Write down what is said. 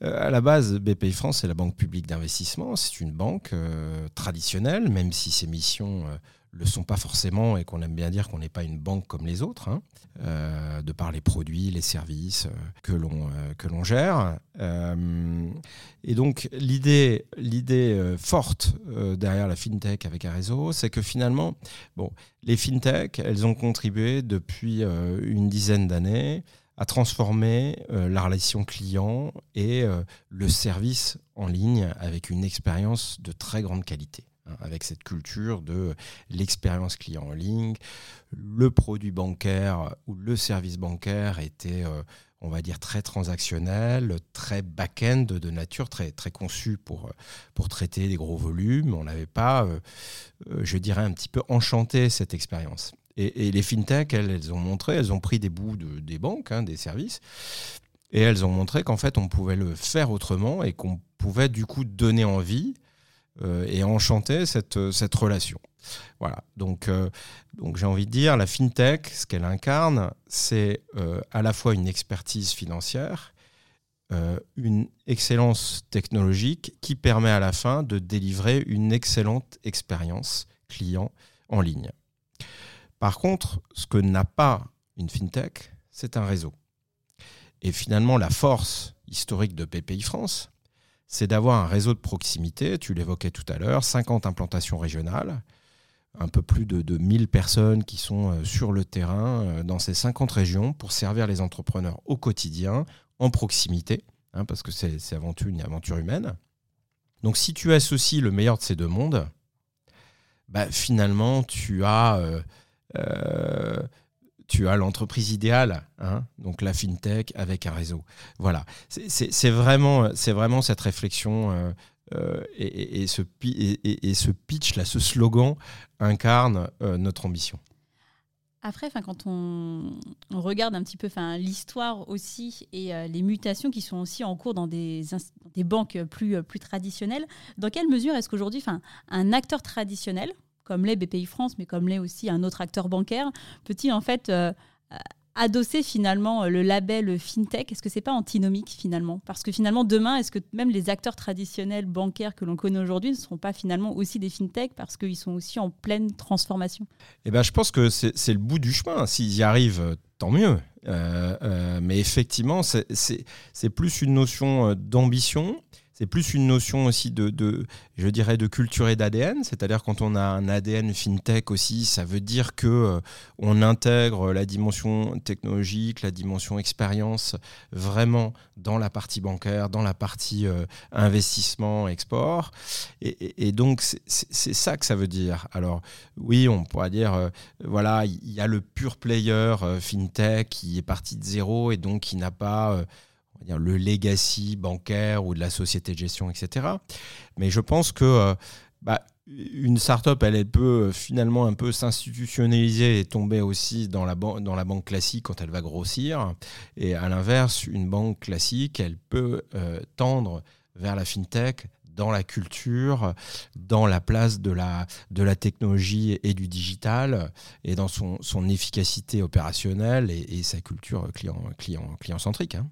À la base, BPI France, c'est la banque publique d'investissement. C'est une banque euh, traditionnelle, même si ses missions euh, le sont pas forcément et qu'on aime bien dire qu'on n'est pas une banque comme les autres, hein, de par les produits, les services que l'on que l'on gère. et donc l'idée l'idée forte derrière la fintech avec un réseau, c'est que finalement, bon, les fintech, elles ont contribué depuis une dizaine d'années à transformer euh, la relation client et euh, le service en ligne avec une expérience de très grande qualité hein, avec cette culture de l'expérience client en ligne. Le produit bancaire ou le service bancaire était, euh, on va dire, très transactionnel, très back-end de nature, très, très conçu pour, pour traiter des gros volumes. On n'avait pas, je dirais, un petit peu enchanté cette expérience. Et, les fintech, elles, ont montré, elles ont pris des bouts de, des banques, hein, des services, et elles ont montré qu'en fait, on pouvait le faire autrement et qu'on pouvait du coup donner envie euh, et enchanter cette, cette relation. Voilà, donc, euh, donc j'ai envie de dire, la fintech, ce qu'elle incarne, c'est euh, à la fois une expertise financière, une excellence technologique qui permet à la fin de délivrer une excellente expérience client en ligne. Par contre, ce que n'a pas une fintech, c'est un réseau. Et finalement, la force historique de PPI France, c'est d'avoir un réseau de proximité, tu l'évoquais tout à l'heure, 50 implantations régionales, un peu plus de, de 1000 personnes qui sont euh, sur le terrain euh, dans ces 50 régions pour servir les entrepreneurs au quotidien, en proximité, hein, parce que c'est avant tout une aventure humaine. Donc si tu associes le meilleur de ces deux mondes, bah, finalement, tu as... Euh, tu as l'entreprise idéale, hein, donc la fintech avec un réseau. Voilà, c'est vraiment, vraiment cette réflexion euh, euh, et, ce, pitch, là, ce slogan incarne notre ambition. Après, quand on, regarde un petit peu l'histoire aussi et les mutations qui sont aussi en cours dans des, des banques plus, plus traditionnelles, dans quelle mesure est-ce qu'aujourd'hui un acteur traditionnel, comme l'est BPI France, mais comme l'est aussi un autre acteur bancaire, peut-il en fait euh, adosser finalement euh, le label FinTech? Est-ce que c'est pas antinomique finalement? Parce que finalement, demain, est-ce que même les acteurs traditionnels bancaires que l'on connaît aujourd'hui ne seront pas finalement aussi des FinTech parce qu'ils sont aussi en pleine transformation? Eh ben, Je pense que c'est le bout du chemin. S'ils y arrivent, tant mieux. Euh, mais effectivement, c'est plus une notion d'ambition c'est plus une notion aussi de, je dirais, de culture et d'ADN. C'est-à-dire quand on a un ADN fintech aussi, ça veut dire que euh, on intègre la dimension technologique, la dimension expérience vraiment dans la partie bancaire, dans la partie euh, investissement, export. Et, donc c'est ça que ça veut dire. Alors oui, on pourra dire, euh, voilà, il y a le pur player fintech qui est parti de zéro et donc qui n'a pas le legacy bancaire ou de la société de gestion, etc. Mais je pense que euh, bah, une startup, elle, peut finalement un peu s'institutionnaliser et tomber aussi dans la, dans la banque classique quand elle va grossir. Et à l'inverse, une banque classique, elle peut euh, tendre vers la fintech dans la culture, dans la place de la, de la technologie et du digital, et dans son, son efficacité opérationnelle et, sa culture client, client, client centrique. Hein.